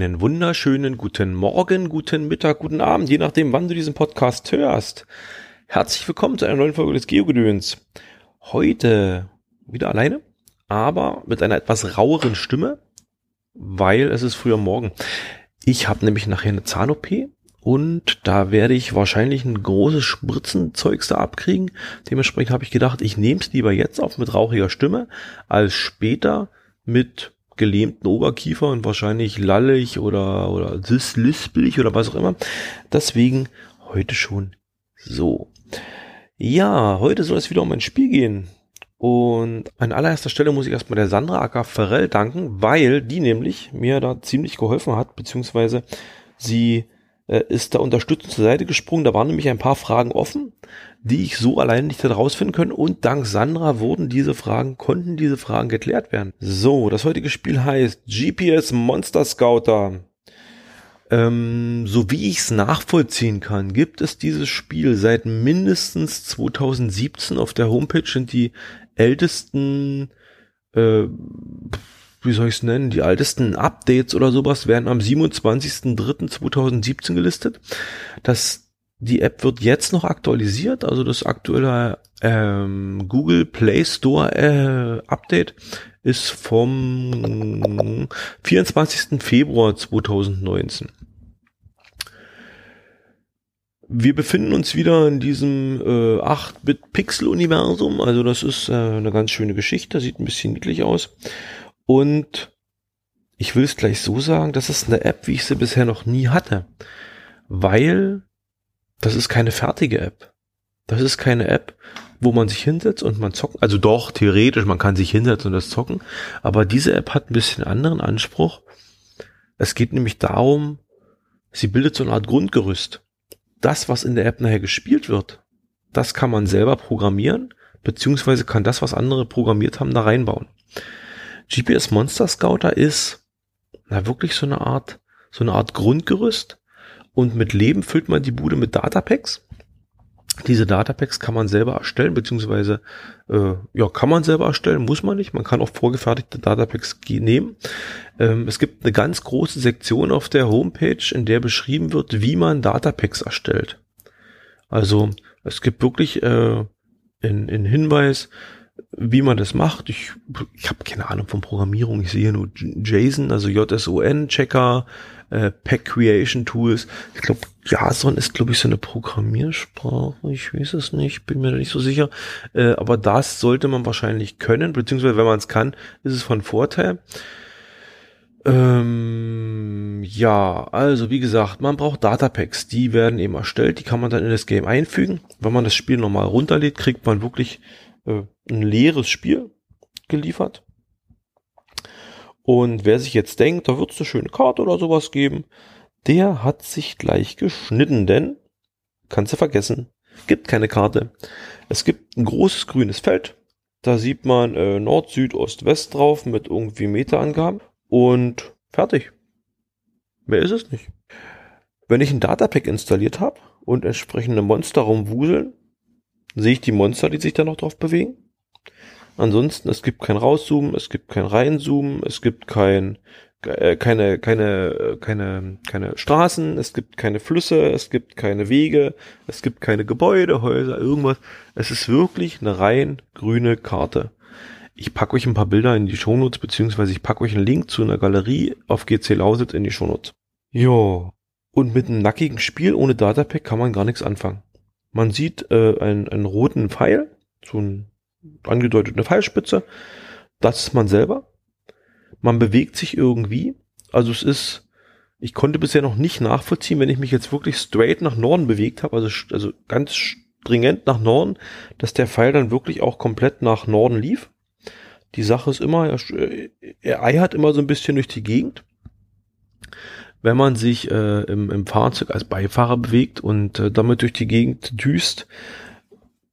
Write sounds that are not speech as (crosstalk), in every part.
Einen wunderschönen guten Morgen, guten Mittag, guten Abend, je nachdem, wann du diesen Podcast hörst. Herzlich willkommen zu einer neuen Folge des Geogedöns. Heute wieder alleine, aber mit einer etwas raueren Stimme, weil es ist früher Morgen. Ich habe nämlich nachher eine Zahn-OP und da werde ich wahrscheinlich ein großes Spritzenzeugs da abkriegen. Dementsprechend habe ich gedacht, ich nehme es lieber jetzt auf mit rauchiger Stimme, als später mit gelähmten Oberkiefer und wahrscheinlich lallig oder, oder lispelig oder was auch immer. Deswegen heute schon so. Ja, heute soll es wieder um ein Spiel gehen. Und an allererster Stelle muss ich erstmal der Sandra Acker Ferrell danken, weil die nämlich mir da ziemlich geholfen hat, beziehungsweise sie äh, ist da unterstützend zur Seite gesprungen. Da waren nämlich ein paar Fragen offen, die ich so allein nicht herausfinden können. Und dank Sandra wurden diese Fragen, konnten diese Fragen geklärt werden. So, das heutige Spiel heißt GPS Monster Scouter. Ähm, so wie ich es nachvollziehen kann, gibt es dieses Spiel seit mindestens 2017 auf der Homepage sind die ältesten äh, wie soll ich es nennen, die ältesten Updates oder sowas werden am 27.03.2017 gelistet. Das, die App wird jetzt noch aktualisiert, also das aktuelle ähm, Google Play Store äh, Update ist vom 24. Februar 2019. Wir befinden uns wieder in diesem äh, 8-Bit-Pixel-Universum, also das ist äh, eine ganz schöne Geschichte, sieht ein bisschen niedlich aus. Und ich will es gleich so sagen, das ist eine App, wie ich sie bisher noch nie hatte. Weil das ist keine fertige App. Das ist keine App, wo man sich hinsetzt und man zocken. Also doch, theoretisch, man kann sich hinsetzen und das zocken. Aber diese App hat ein bisschen anderen Anspruch. Es geht nämlich darum, sie bildet so eine Art Grundgerüst. Das, was in der App nachher gespielt wird, das kann man selber programmieren, beziehungsweise kann das, was andere programmiert haben, da reinbauen. GPS Monster Scouter ist na wirklich so eine Art, so eine Art Grundgerüst und mit Leben füllt man die Bude mit Datapacks. Diese Datapacks kann man selber erstellen, beziehungsweise äh, ja, kann man selber erstellen, muss man nicht. Man kann auch vorgefertigte Datapacks nehmen. Ähm, es gibt eine ganz große Sektion auf der Homepage, in der beschrieben wird, wie man Datapacks erstellt. Also es gibt wirklich äh, in, in Hinweis, wie man das macht. Ich, ich habe keine Ahnung von Programmierung. Ich sehe nur JSON, also JSON, Checker, äh, Pack Creation Tools. Ich glaube, JSON ist, glaube ich, so eine Programmiersprache. Ich weiß es nicht, bin mir da nicht so sicher. Äh, aber das sollte man wahrscheinlich können, beziehungsweise wenn man es kann, ist es von Vorteil. Ähm, ja, also wie gesagt, man braucht Datapacks, die werden eben erstellt, die kann man dann in das Game einfügen. Wenn man das Spiel nochmal runterlädt, kriegt man wirklich äh, ein leeres Spiel geliefert. Und wer sich jetzt denkt, da wird es eine schöne Karte oder sowas geben, der hat sich gleich geschnitten, denn kannst du vergessen, gibt keine Karte. Es gibt ein großes grünes Feld, da sieht man äh, Nord, Süd, Ost, West drauf mit irgendwie Meterangaben und fertig. Mehr ist es nicht. Wenn ich ein Datapack installiert habe und entsprechende Monster rumwuseln, sehe ich die Monster, die sich da noch drauf bewegen. Ansonsten, es gibt kein Rauszoomen, es gibt kein Reinzoomen, es gibt kein, äh, keine, keine, äh, keine, keine Straßen, es gibt keine Flüsse, es gibt keine Wege, es gibt keine Gebäude, Häuser, irgendwas. Es ist wirklich eine rein grüne Karte. Ich packe euch ein paar Bilder in die Shownotes, beziehungsweise ich packe euch einen Link zu einer Galerie auf GC Lausitz in die Shownotes. Jo. Und mit einem nackigen Spiel ohne Datapack kann man gar nichts anfangen. Man sieht äh, einen, einen roten Pfeil, so ein angedeutet eine Pfeilspitze. Das ist man selber. Man bewegt sich irgendwie. Also es ist, ich konnte bisher noch nicht nachvollziehen, wenn ich mich jetzt wirklich straight nach Norden bewegt habe, also, also ganz stringent nach Norden, dass der Pfeil dann wirklich auch komplett nach Norden lief. Die Sache ist immer, er, er eiert immer so ein bisschen durch die Gegend wenn man sich äh, im, im Fahrzeug als Beifahrer bewegt und äh, damit durch die Gegend düst,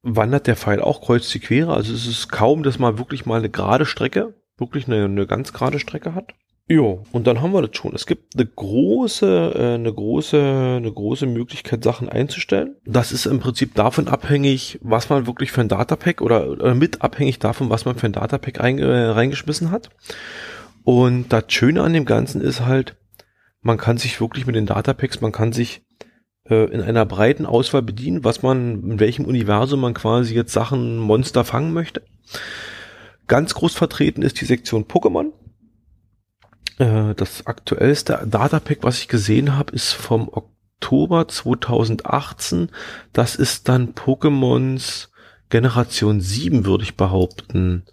wandert der Pfeil auch kreuz die Quere. Also es ist kaum, dass man wirklich mal eine gerade Strecke, wirklich eine, eine ganz gerade Strecke hat. Jo, und dann haben wir das schon. Es gibt eine große, äh, eine große, eine große Möglichkeit, Sachen einzustellen. Das ist im Prinzip davon abhängig, was man wirklich für ein Datapack oder, oder mit abhängig davon, was man für ein Datapack äh, reingeschmissen hat. Und das Schöne an dem Ganzen ist halt, man kann sich wirklich mit den Datapacks, man kann sich äh, in einer breiten Auswahl bedienen, was man, in welchem Universum man quasi jetzt Sachen, Monster fangen möchte. Ganz groß vertreten ist die Sektion Pokémon. Äh, das aktuellste Datapack, was ich gesehen habe, ist vom Oktober 2018. Das ist dann Pokémons Generation 7, würde ich behaupten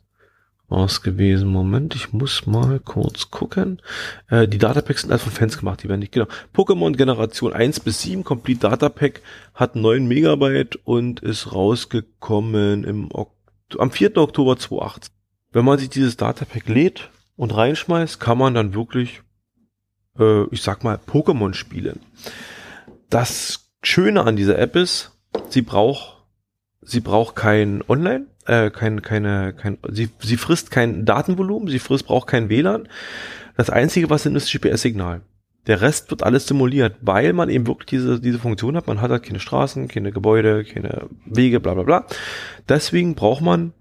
aus gewesen. Moment, ich muss mal kurz gucken. Äh, die Datapacks sind also von Fans gemacht, die werden nicht, genau. Pokémon Generation 1 bis 7 Complete Datapack hat 9 Megabyte und ist rausgekommen im ok am 4. Oktober 2018. Wenn man sich dieses Datapack lädt und reinschmeißt, kann man dann wirklich, äh, ich sag mal, Pokémon spielen. Das Schöne an dieser App ist, sie braucht, sie braucht kein Online, äh, kein, keine, kein, sie, sie frisst kein Datenvolumen, sie frisst, braucht kein WLAN. Das einzige, was sind, ist GPS-Signal. Der Rest wird alles simuliert, weil man eben wirklich diese, diese Funktion hat. Man hat halt keine Straßen, keine Gebäude, keine Wege, bla bla bla. Deswegen braucht man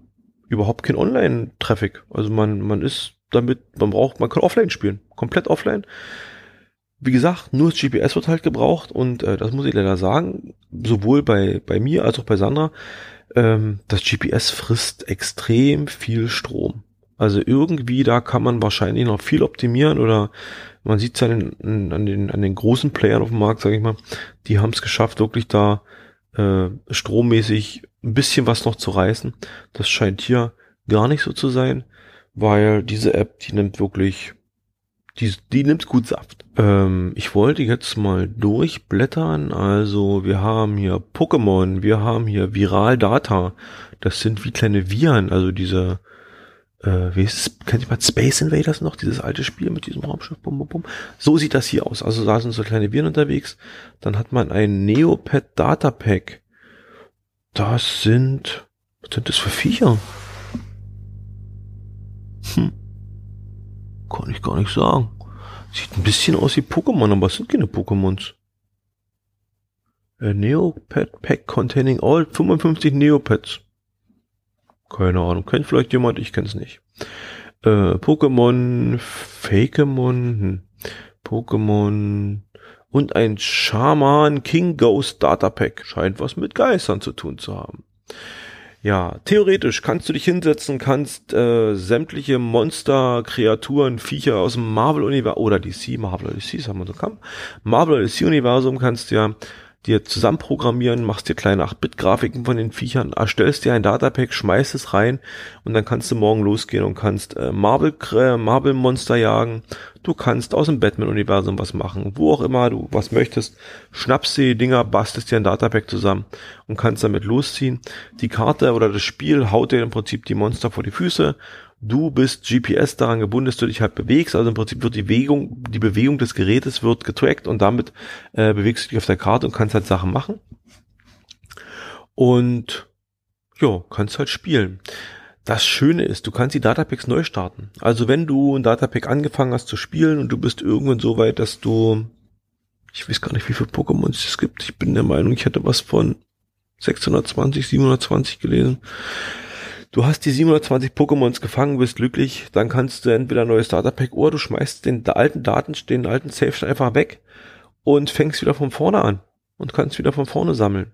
überhaupt kein Online-Traffic. Also man, man ist damit, man braucht, man kann offline spielen. Komplett offline. Wie gesagt, nur das GPS wird halt gebraucht und äh, das muss ich leider sagen, sowohl bei, bei mir als auch bei Sandra, ähm, das GPS frisst extrem viel Strom. Also irgendwie da kann man wahrscheinlich noch viel optimieren oder man sieht es an den, an den, an den großen Playern auf dem Markt, sage ich mal, die haben es geschafft, wirklich da äh, strommäßig ein bisschen was noch zu reißen. Das scheint hier gar nicht so zu sein, weil diese App, die nimmt wirklich die, die nimmt gut Saft. Ähm, ich wollte jetzt mal durchblättern. Also wir haben hier Pokémon, wir haben hier Viral Data. Das sind wie kleine Viren, also diese, äh, wie ist es, kennt jemand Space Invaders noch? Dieses alte Spiel mit diesem Raumschiff, bum, bum, bum. So sieht das hier aus. Also da sind so kleine Viren unterwegs. Dann hat man ein Neopet Data Pack. Das sind, was sind das für Viecher? Hm. Kann ich gar nicht sagen. Sieht ein bisschen aus wie Pokémon, aber es sind keine Pokémons. A Neopet Pack containing all 55 Neopets. Keine Ahnung. Kennt vielleicht jemand? Ich kenn's nicht. Äh, Pokémon, Fakemon, hm. Pokémon und ein Shaman King Ghost Data Pack. Scheint was mit Geistern zu tun zu haben. Ja, theoretisch kannst du dich hinsetzen, kannst äh, sämtliche Monster, Kreaturen, Viecher aus dem Marvel-Universum oder DC, Marvel oder DC, sagen wir so kam. Marvel oder DC-Universum kannst du ja dir zusammenprogrammieren, machst dir kleine 8-Bit-Grafiken von den Viechern, erstellst dir ein Datapack, schmeißt es rein und dann kannst du morgen losgehen und kannst äh, Marvel, äh, Marvel Monster jagen. Du kannst aus dem Batman-Universum was machen, wo auch immer du was möchtest. Schnappst dir die Dinger, bastelst dir ein Datapack zusammen und kannst damit losziehen. Die Karte oder das Spiel haut dir im Prinzip die Monster vor die Füße du bist GPS daran gebunden, dass du dich halt bewegst. Also im Prinzip wird die Bewegung, die Bewegung des Gerätes wird getrackt und damit äh, bewegst du dich auf der Karte und kannst halt Sachen machen. Und ja, kannst halt spielen. Das Schöne ist, du kannst die Datapacks neu starten. Also wenn du ein Datapack angefangen hast zu spielen und du bist irgendwann so weit, dass du, ich weiß gar nicht, wie viele Pokémons es gibt. Ich bin der Meinung, ich hätte was von 620, 720 gelesen du hast die 720 Pokémons gefangen, bist glücklich, dann kannst du entweder ein neues Starterpack oder du schmeißt den alten Daten, den alten Safe einfach weg und fängst wieder von vorne an und kannst wieder von vorne sammeln.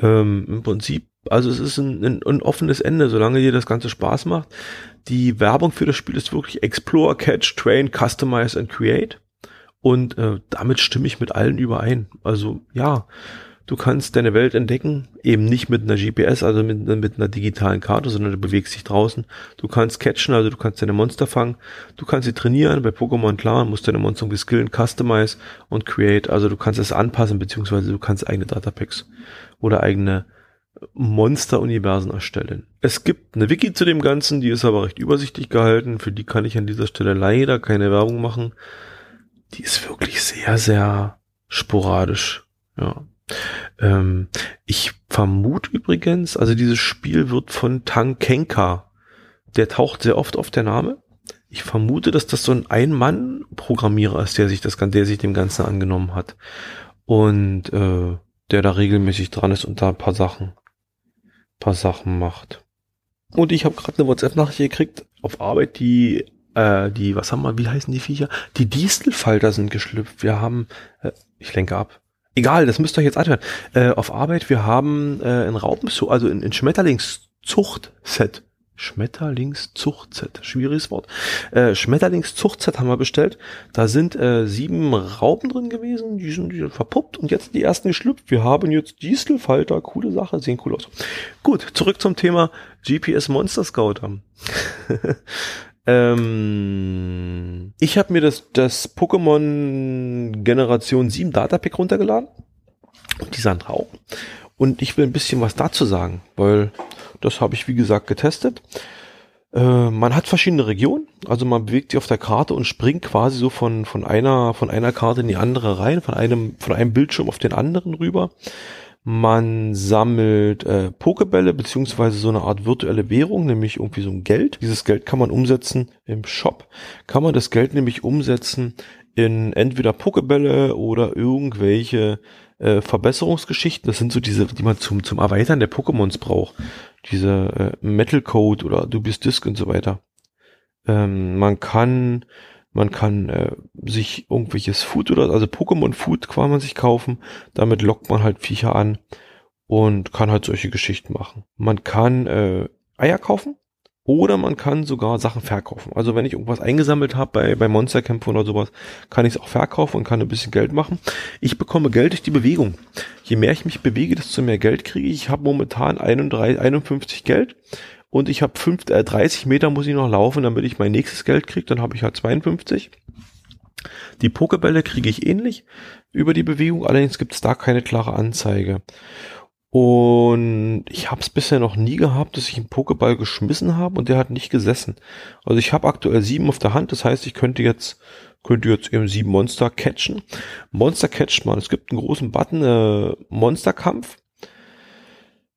Ähm, Im Prinzip, also es ist ein, ein, ein offenes Ende, solange dir das Ganze Spaß macht. Die Werbung für das Spiel ist wirklich Explore, Catch, Train, Customize and Create. Und äh, damit stimme ich mit allen überein. Also ja, Du kannst deine Welt entdecken, eben nicht mit einer GPS, also mit, mit einer digitalen Karte, sondern du bewegst dich draußen. Du kannst catchen, also du kannst deine Monster fangen. Du kannst sie trainieren, bei Pokémon klar, musst deine Monster skillen, customize und create. Also du kannst es anpassen, beziehungsweise du kannst eigene Datapacks oder eigene Monster-Universen erstellen. Es gibt eine Wiki zu dem Ganzen, die ist aber recht übersichtlich gehalten. Für die kann ich an dieser Stelle leider keine Werbung machen. Die ist wirklich sehr, sehr sporadisch. Ja. Ähm, ich vermute übrigens, also dieses Spiel wird von Tankenka, der taucht sehr oft auf der Name. Ich vermute, dass das so ein Ein-Mann-Programmierer ist, der sich das, der sich dem Ganzen angenommen hat. Und äh, der da regelmäßig dran ist und da ein paar Sachen, paar Sachen macht. Und ich habe gerade eine WhatsApp-Nachricht gekriegt auf Arbeit, die äh, die, was haben wir, wie heißen die Viecher? Die Distelfalter sind geschlüpft. Wir haben, äh, ich lenke ab. Egal, das müsst ihr euch jetzt anhören. Äh, auf Arbeit, wir haben äh, ein Raupenzucht, also ein, ein Schmetterlingszucht-Set. Schmetterlingszuchtset, schwieriges Wort. Äh, Schmetterlingszuchtset haben wir bestellt. Da sind äh, sieben Raupen drin gewesen, die sind, die sind verpuppt und jetzt die ersten geschlüpft. Wir haben jetzt Distelfalter, coole Sache, sehen cool aus. Gut, zurück zum Thema GPS Monster Scouter. (laughs) ähm, ich habe mir das, das Pokémon Generation 7 Datapack runtergeladen und die sind Raupen. Und ich will ein bisschen was dazu sagen, weil das habe ich wie gesagt getestet. Äh, man hat verschiedene Regionen, also man bewegt sich auf der Karte und springt quasi so von, von einer, von einer Karte in die andere rein, von einem, von einem Bildschirm auf den anderen rüber. Man sammelt äh, Pokebälle beziehungsweise so eine Art virtuelle Währung, nämlich irgendwie so ein Geld. Dieses Geld kann man umsetzen im Shop. Kann man das Geld nämlich umsetzen in entweder Pokebälle oder irgendwelche äh, Verbesserungsgeschichten. Das sind so diese, die man zum, zum Erweitern der Pokémons braucht. Diese äh, Metal Code oder Du bist Disc und so weiter. Ähm, man kann, man kann äh, sich irgendwelches Food oder, also Pokémon Food kann man sich kaufen. Damit lockt man halt Viecher an und kann halt solche Geschichten machen. Man kann äh, Eier kaufen oder man kann sogar Sachen verkaufen. Also wenn ich irgendwas eingesammelt habe bei, bei Monsterkämpfen oder sowas, kann ich es auch verkaufen und kann ein bisschen Geld machen. Ich bekomme Geld durch die Bewegung. Je mehr ich mich bewege, desto mehr Geld kriege ich. Ich habe momentan 31, 51 Geld und ich habe äh, 30 Meter muss ich noch laufen, damit ich mein nächstes Geld kriege. Dann habe ich halt 52. Die Pokebälle kriege ich ähnlich über die Bewegung, allerdings gibt es da keine klare Anzeige. Und ich habe es bisher noch nie gehabt, dass ich einen Pokéball geschmissen habe und der hat nicht gesessen. Also ich habe aktuell sieben auf der Hand, das heißt, ich könnte jetzt könnte jetzt eben sieben Monster catchen. Monster catcht man. Es gibt einen großen Button, äh, Monsterkampf.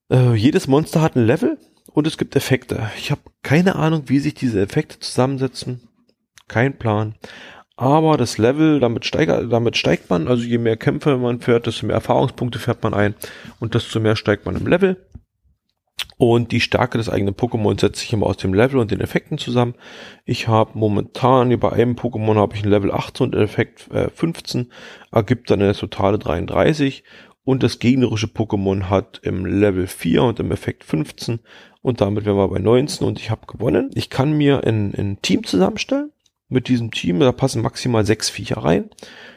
Äh, jedes Monster hat ein Level und es gibt Effekte. Ich habe keine Ahnung, wie sich diese Effekte zusammensetzen. Kein Plan. Aber das Level, damit steigt, damit steigt man, also je mehr Kämpfe man fährt, desto mehr Erfahrungspunkte fährt man ein und desto mehr steigt man im Level. Und die Stärke des eigenen Pokémon setzt sich immer aus dem Level und den Effekten zusammen. Ich habe momentan bei einem Pokémon habe ich ein Level 18 und Effekt äh, 15, ergibt dann eine totale 33. Und das gegnerische Pokémon hat im Level 4 und im Effekt 15 und damit wären wir bei 19 und ich habe gewonnen. Ich kann mir ein, ein Team zusammenstellen mit diesem Team. Da passen maximal sechs Viecher rein.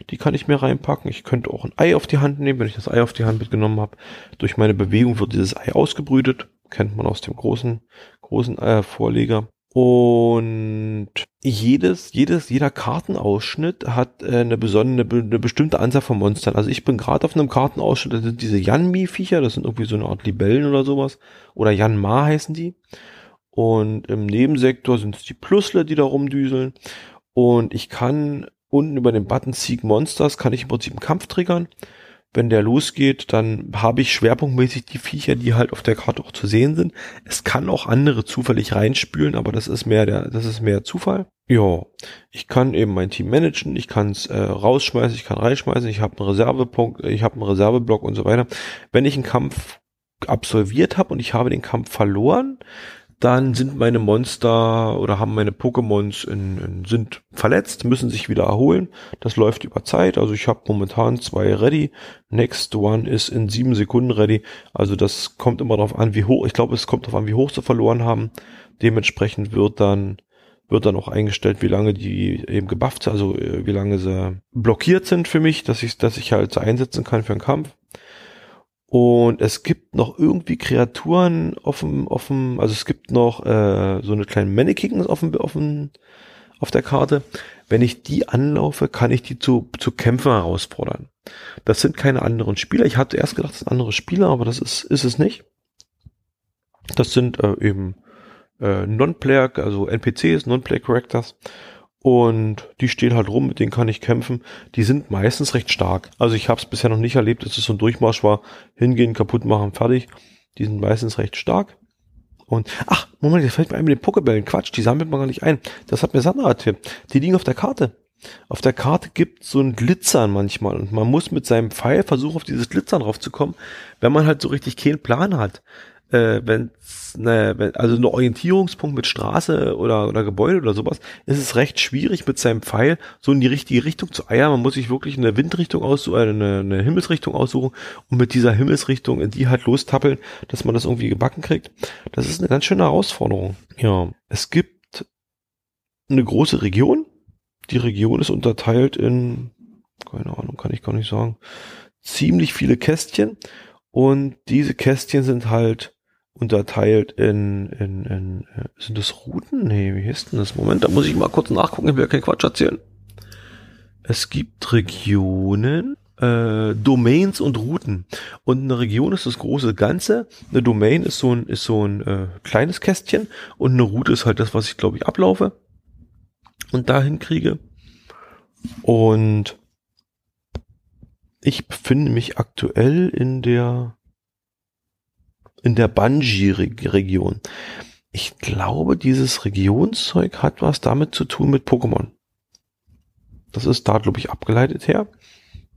Die kann ich mir reinpacken. Ich könnte auch ein Ei auf die Hand nehmen, wenn ich das Ei auf die Hand mitgenommen habe. Durch meine Bewegung wird dieses Ei ausgebrütet. Kennt man aus dem großen, großen äh, Vorleger. Und jedes, jedes, jeder Kartenausschnitt hat äh, eine besondere, eine bestimmte Anzahl von Monstern. Also ich bin gerade auf einem Kartenausschnitt, das sind diese Yanmi-Viecher, das sind irgendwie so eine Art Libellen oder sowas. Oder Yanma heißen die. Und im Nebensektor sind es die Plusler, die da rumdüseln. Und ich kann unten über den Button Seek Monsters, kann ich im Prinzip einen Kampf triggern. Wenn der losgeht, dann habe ich schwerpunktmäßig die Viecher, die halt auf der Karte auch zu sehen sind. Es kann auch andere zufällig reinspülen, aber das ist mehr der, das ist mehr Zufall. Ja, ich kann eben mein Team managen, ich kann es äh, rausschmeißen, ich kann reinschmeißen, ich habe einen Reservepunkt, ich habe einen Reserveblock und so weiter. Wenn ich einen Kampf absolviert habe und ich habe den Kampf verloren, dann sind meine Monster oder haben meine Pokémons in, in, sind verletzt, müssen sich wieder erholen. Das läuft über Zeit. Also ich habe momentan zwei ready. Next one ist in sieben Sekunden ready. Also das kommt immer darauf an, wie hoch. Ich glaube, es kommt darauf an, wie hoch sie verloren haben. Dementsprechend wird dann wird dann auch eingestellt, wie lange die eben gebufft also äh, wie lange sie blockiert sind für mich, dass ich, dass ich halt einsetzen kann für einen Kampf. Und es gibt noch irgendwie Kreaturen auf dem, also es gibt noch äh, so eine kleine Mannequins auf dem, auf der Karte. Wenn ich die anlaufe, kann ich die zu, zu Kämpfen herausfordern. Das sind keine anderen Spieler. Ich hatte erst gedacht, das sind andere Spieler, aber das ist, ist es nicht. Das sind äh, eben äh, Non-Player, also NPCs, Non-Player Characters. Und die stehen halt rum, mit denen kann ich kämpfen. Die sind meistens recht stark. Also ich habe es bisher noch nicht erlebt, dass es so ein Durchmarsch war. Hingehen, kaputt machen, fertig. Die sind meistens recht stark. Und, ach, Moment, jetzt fällt mir ein mit den Pokebällen. Quatsch, die sammelt man gar nicht ein. Das hat mir Sandra erzählt. Die liegen auf der Karte. Auf der Karte gibt so ein Glitzern manchmal und man muss mit seinem Pfeil versuchen, auf dieses Glitzern drauf zu kommen, wenn man halt so richtig keinen Plan hat äh, wenn ne, wenn, also ein Orientierungspunkt mit Straße oder, oder Gebäude oder sowas, ist es recht schwierig mit seinem Pfeil so in die richtige Richtung zu eiern. Man muss sich wirklich eine Windrichtung aussuchen, äh, eine, eine Himmelsrichtung aussuchen und mit dieser Himmelsrichtung in die halt lostappeln, dass man das irgendwie gebacken kriegt. Das ist eine ganz schöne Herausforderung. Ja, es gibt eine große Region. Die Region ist unterteilt in, keine Ahnung, kann ich gar nicht sagen, ziemlich viele Kästchen. Und diese Kästchen sind halt unterteilt in, in, in, äh, sind das Routen? Nee, wie heißt denn das? Moment, da muss ich mal kurz nachgucken, ich will ja keinen Quatsch erzählen. Es gibt Regionen, äh, Domains und Routen. Und eine Region ist das große Ganze. Eine Domain ist so ein, ist so ein äh, kleines Kästchen und eine Route ist halt das, was ich glaube ich ablaufe und dahin kriege. Und ich befinde mich aktuell in der in der Bungie-Region. Ich glaube, dieses Regionszeug hat was damit zu tun mit Pokémon. Das ist da, glaube ich, abgeleitet her.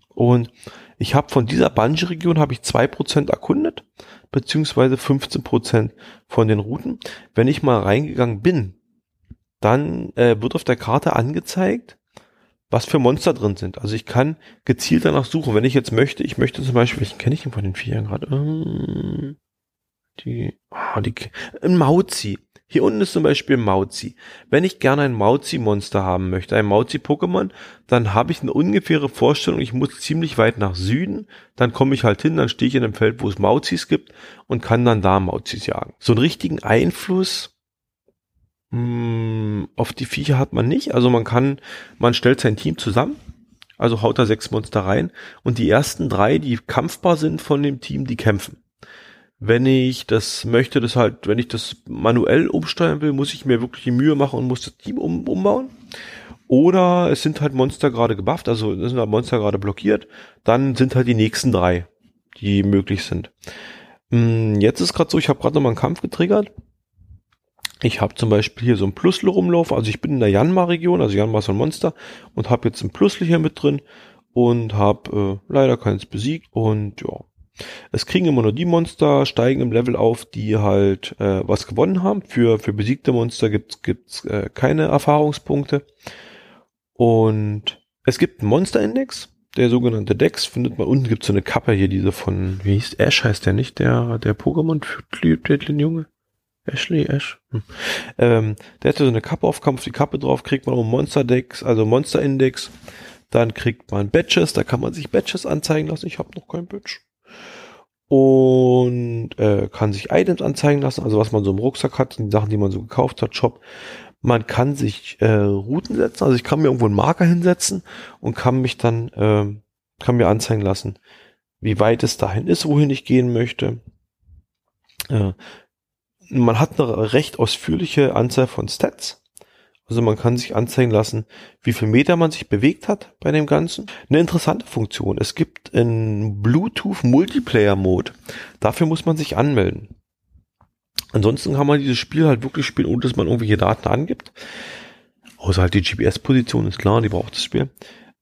Und ich habe von dieser Bungie-Region habe ich zwei Prozent erkundet, beziehungsweise 15% von den Routen. Wenn ich mal reingegangen bin, dann äh, wird auf der Karte angezeigt, was für Monster drin sind. Also ich kann gezielt danach suchen. Wenn ich jetzt möchte, ich möchte zum Beispiel, welchen kenne ich denn von den Vieren gerade? Ähm, die, oh, die, ein Mauzi. Hier unten ist zum Beispiel Mauzi. Wenn ich gerne ein Mauzi-Monster haben möchte, ein Mauzi-Pokémon, dann habe ich eine ungefähre Vorstellung, ich muss ziemlich weit nach Süden, dann komme ich halt hin, dann stehe ich in einem Feld, wo es Mauzis gibt und kann dann da Mauzis jagen. So einen richtigen Einfluss mh, hm, auf die Viecher hat man nicht. Also man kann, man stellt sein Team zusammen, also haut da sechs Monster rein und die ersten drei, die kampfbar sind von dem Team, die kämpfen. Wenn ich das möchte, das halt, wenn ich das manuell umsteuern will, muss ich mir wirklich die Mühe machen und muss das Team um, umbauen. Oder es sind halt Monster gerade gebufft, also sind halt Monster gerade blockiert, dann sind halt die nächsten drei, die möglich sind. Hm, jetzt ist gerade so, ich habe gerade noch mal einen Kampf getriggert. Ich habe zum Beispiel hier so ein Plusle rumlaufen, also ich bin in der Janma-Region, also Janma ist ein Monster und habe jetzt ein Plusle hier mit drin und habe äh, leider keins besiegt und ja, es kriegen immer nur die Monster, steigen im Level auf, die halt äh, was gewonnen haben. Für, für besiegte Monster gibt's gibt's äh, keine Erfahrungspunkte. Und es gibt einen Monsterindex, der sogenannte Dex, findet man unten gibt's so eine Kappe hier, diese von, wie hieß Ash heißt der nicht, der, der Pokémon Junge? Ashley, Ash. Hm. Ähm, der hatte so eine Kappe auf, Kampf die Kappe drauf, kriegt man auch Monster Dex, also Monster Index. Dann kriegt man Badges, da kann man sich Badges anzeigen lassen. Ich habe noch kein Badge und äh, kann sich Items anzeigen lassen, also was man so im Rucksack hat, die Sachen, die man so gekauft hat, Shop. Man kann sich äh, Routen setzen, also ich kann mir irgendwo einen Marker hinsetzen und kann mich dann, äh, kann mir anzeigen lassen, wie weit es dahin ist, wohin ich gehen möchte. Äh, man hat eine recht ausführliche Anzahl von Stats. Also man kann sich anzeigen lassen, wie viel Meter man sich bewegt hat bei dem Ganzen. Eine interessante Funktion. Es gibt einen Bluetooth Multiplayer Mode. Dafür muss man sich anmelden. Ansonsten kann man dieses Spiel halt wirklich spielen, ohne dass man irgendwelche Daten angibt. Außer halt die GPS-Position ist klar, die braucht das Spiel.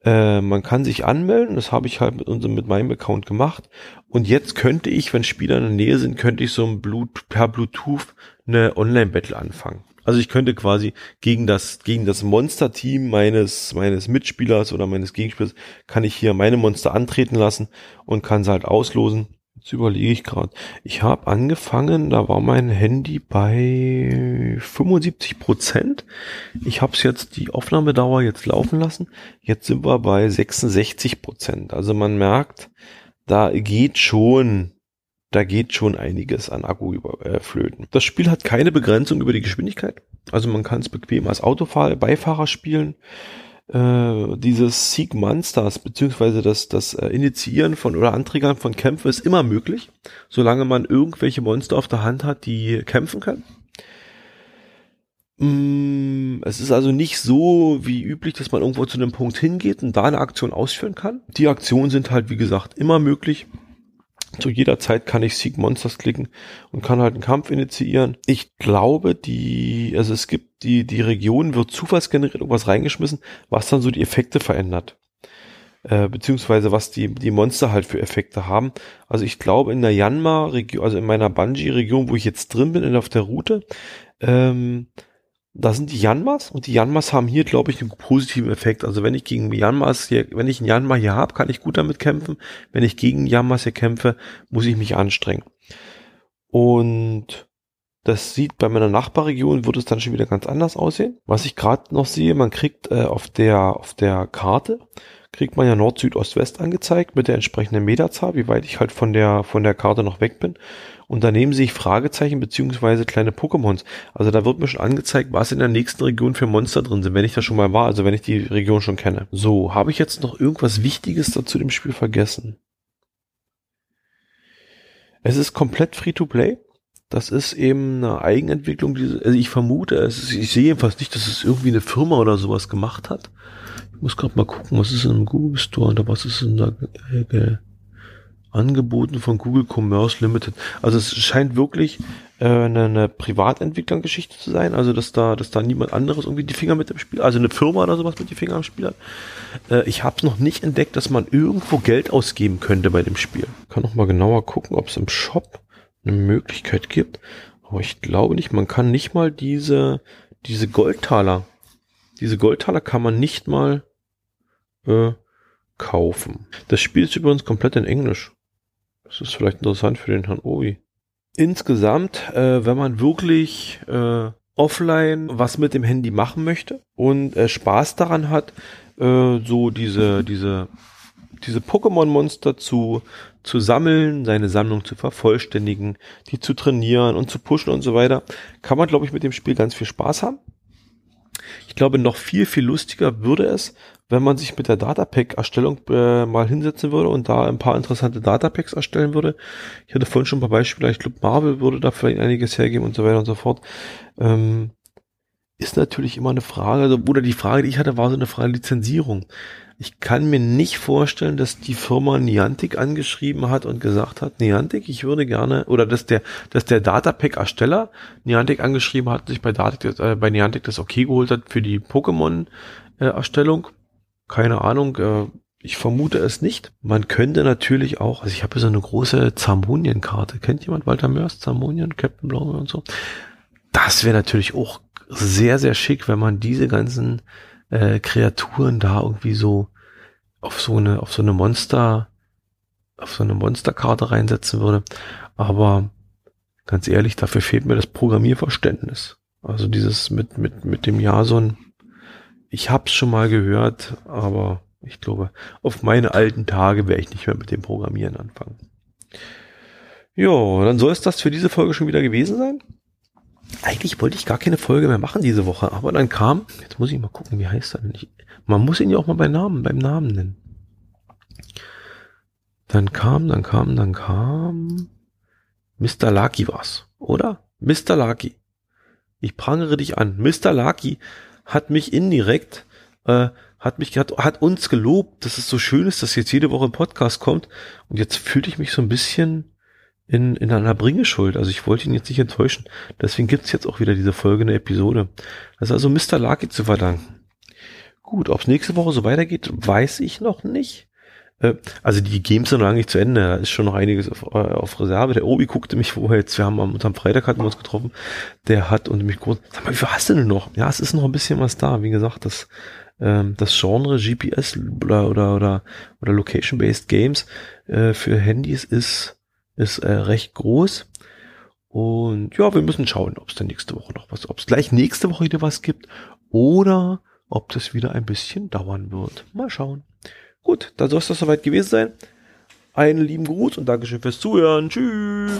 Äh, man kann sich anmelden, das habe ich halt mit unserem, mit meinem Account gemacht. Und jetzt könnte ich, wenn Spieler in der Nähe sind, könnte ich so ein Blut, per Bluetooth eine Online-Battle anfangen. Also ich könnte quasi gegen das, gegen das Monster-Team meines, meines Mitspielers oder meines Gegenspielers kann ich hier meine Monster antreten lassen und kann sie halt auslosen. Jetzt überlege ich gerade. Ich habe angefangen, da war mein Handy bei 75 Prozent. Ich habe es jetzt die Aufnahmedauer jetzt laufen lassen. Jetzt sind wir bei 66 Prozent. Also man merkt, da geht schon da geht schon einiges an Akku über, äh, flöten. Das Spiel hat keine Begrenzung über die Geschwindigkeit. Also man kann es bequem als Autofahrer, Beifahrer spielen. Äh, dieses Seek Monsters beziehungsweise das, das äh, Initiieren von oder Anträgern von Kämpfen ist immer möglich, solange man irgendwelche Monster auf der Hand hat, die kämpfen können. Mm, es ist also nicht so wie üblich, dass man irgendwo zu einem Punkt hingeht und da eine Aktion ausführen kann. Die Aktionen sind halt, wie gesagt, immer möglich zu jeder Zeit kann ich Seek Monsters klicken und kann halt einen Kampf initiieren. Ich glaube, die, also es gibt die, die Region wird zufallsgeneriert irgendwas reingeschmissen, was dann so die Effekte verändert. äh, beziehungsweise was die, die Monster halt für Effekte haben. Also ich glaube in der Yanma-Region, also in meiner Bungee-Region, wo ich jetzt drin bin, auf der Route, ähm, da sind die Yanmas und die Yanmas haben hier, glaube ich, einen positiven Effekt. Also wenn ich gegen Yanmas hier, wenn ich einen Yanma hier habe, kann ich gut damit kämpfen. Wenn ich gegen Yanmas hier kämpfe, muss ich mich anstrengen. Und das sieht bei meiner Nachbarregion, wird es dann schon wieder ganz anders aussehen. Was ich gerade noch sehe, man kriegt äh, auf der, auf der Karte, kriegt man ja Nord, Süd, Ost, West angezeigt mit der entsprechenden Meterzahl, wie weit ich halt von der, von der Karte noch weg bin. Und daneben sehe ich Fragezeichen beziehungsweise kleine Pokémons. Also da wird mir schon angezeigt, was in der nächsten Region für Monster drin sind, wenn ich da schon mal war, also wenn ich die Region schon kenne. So, habe ich jetzt noch irgendwas Wichtiges dazu dem Spiel vergessen? Es ist komplett Free-to-Play. Das ist eben eine Eigenentwicklung. Diese, also ich vermute, es ist, ich sehe jedenfalls nicht, dass es irgendwie eine Firma oder sowas gemacht hat. Ich muss gerade mal gucken, was ist in einem Google Store oder was ist in da äh, angeboten von Google Commerce Limited. Also es scheint wirklich äh, eine, Privatentwicklergeschichte zu sein, also dass da, dass da niemand anderes irgendwie die Finger mit dem Spiel, also eine Firma oder sowas mit die Finger am Spiel hat. Äh, ich habe noch nicht entdeckt, dass man irgendwo Geld ausgeben könnte bei dem Spiel. Kann noch mal genauer gucken, ob es im Shop eine Möglichkeit gibt. Aber ich glaube nicht, man kann nicht mal diese, diese Goldtaler, diese Goldtaler kann man nicht mal äh, kaufen. Das Spiel ist übrigens komplett in Englisch. Das ist vielleicht interessant für den Herrn Obi. Insgesamt, äh, wenn man wirklich äh, offline was mit dem Handy machen möchte und äh, Spaß daran hat, äh, so diese, diese, diese Pokémon-Monster zu, zu sammeln, seine Sammlung zu vervollständigen, die zu trainieren und zu pushen und so weiter, kann man, glaube ich, mit dem Spiel ganz viel Spaß haben. Ich glaube, noch viel, viel lustiger würde es, wenn man sich mit der Datapack-Erstellung äh, mal hinsetzen würde und da ein paar interessante Datapacks erstellen würde. Ich hatte vorhin schon ein paar Beispiele, ich glaube, Marvel würde da vielleicht einiges hergeben und so weiter und so fort. Ähm, ist natürlich immer eine Frage, also, oder die Frage, die ich hatte, war so eine Frage Lizenzierung. Ich kann mir nicht vorstellen, dass die Firma Niantic angeschrieben hat und gesagt hat, Niantic, ich würde gerne, oder dass der, dass der Datapack-Ersteller Niantic angeschrieben hat, sich bei, Datic, äh, bei Niantic das okay geholt hat für die Pokémon-Erstellung. Äh, keine Ahnung, äh, ich vermute es nicht. Man könnte natürlich auch, also ich habe so eine große Zamonien-Karte. Kennt jemand Walter Mörs, Zamonien, Captain Blau und so? Das wäre natürlich auch sehr, sehr schick, wenn man diese ganzen äh, Kreaturen da irgendwie so auf so eine, auf so eine Monster, auf so eine Monsterkarte reinsetzen würde. Aber ganz ehrlich, dafür fehlt mir das Programmierverständnis. Also dieses mit, mit, mit dem Jason ich hab's schon mal gehört, aber ich glaube, auf meine alten Tage werde ich nicht mehr mit dem Programmieren anfangen. Ja, dann soll es das für diese Folge schon wieder gewesen sein. Eigentlich wollte ich gar keine Folge mehr machen diese Woche, aber dann kam, jetzt muss ich mal gucken, wie heißt er denn? Ich, man muss ihn ja auch mal beim Namen, beim Namen nennen. Dann kam, dann kam, dann kam Mr. Lucky was, oder? Mr. Lucky. Ich prangere dich an. Mr. Lucky hat mich indirekt, äh, hat mich, hat, hat uns gelobt, dass es so schön ist, dass jetzt jede Woche ein Podcast kommt. Und jetzt fühlte ich mich so ein bisschen in, in einer Bringeschuld. Also ich wollte ihn jetzt nicht enttäuschen. Deswegen gibt's jetzt auch wieder diese folgende Episode. Das ist also Mr. Lucky zu verdanken. Gut, ob es nächste Woche so weitergeht, weiß ich noch nicht. Äh, also die Games sind noch lange nicht zu Ende. Da ist schon noch einiges auf, äh, auf Reserve. Der Obi guckte mich vorher jetzt, wir haben am, am Freitag hatten wir uns getroffen. Der hat und mich kurz, sag mal, wie viel hast du denn noch? Ja, es ist noch ein bisschen was da. Wie gesagt, das, ähm, das Genre GPS oder, oder, oder, oder Location-Based Games äh, für Handys ist, ist äh, recht groß. Und ja, wir müssen schauen, ob es dann nächste Woche noch was, ob es gleich nächste Woche wieder was gibt oder ob das wieder ein bisschen dauern wird. Mal schauen. Gut, dann soll es das soweit gewesen sein. Einen lieben Gruß und Dankeschön fürs Zuhören. Tschüss.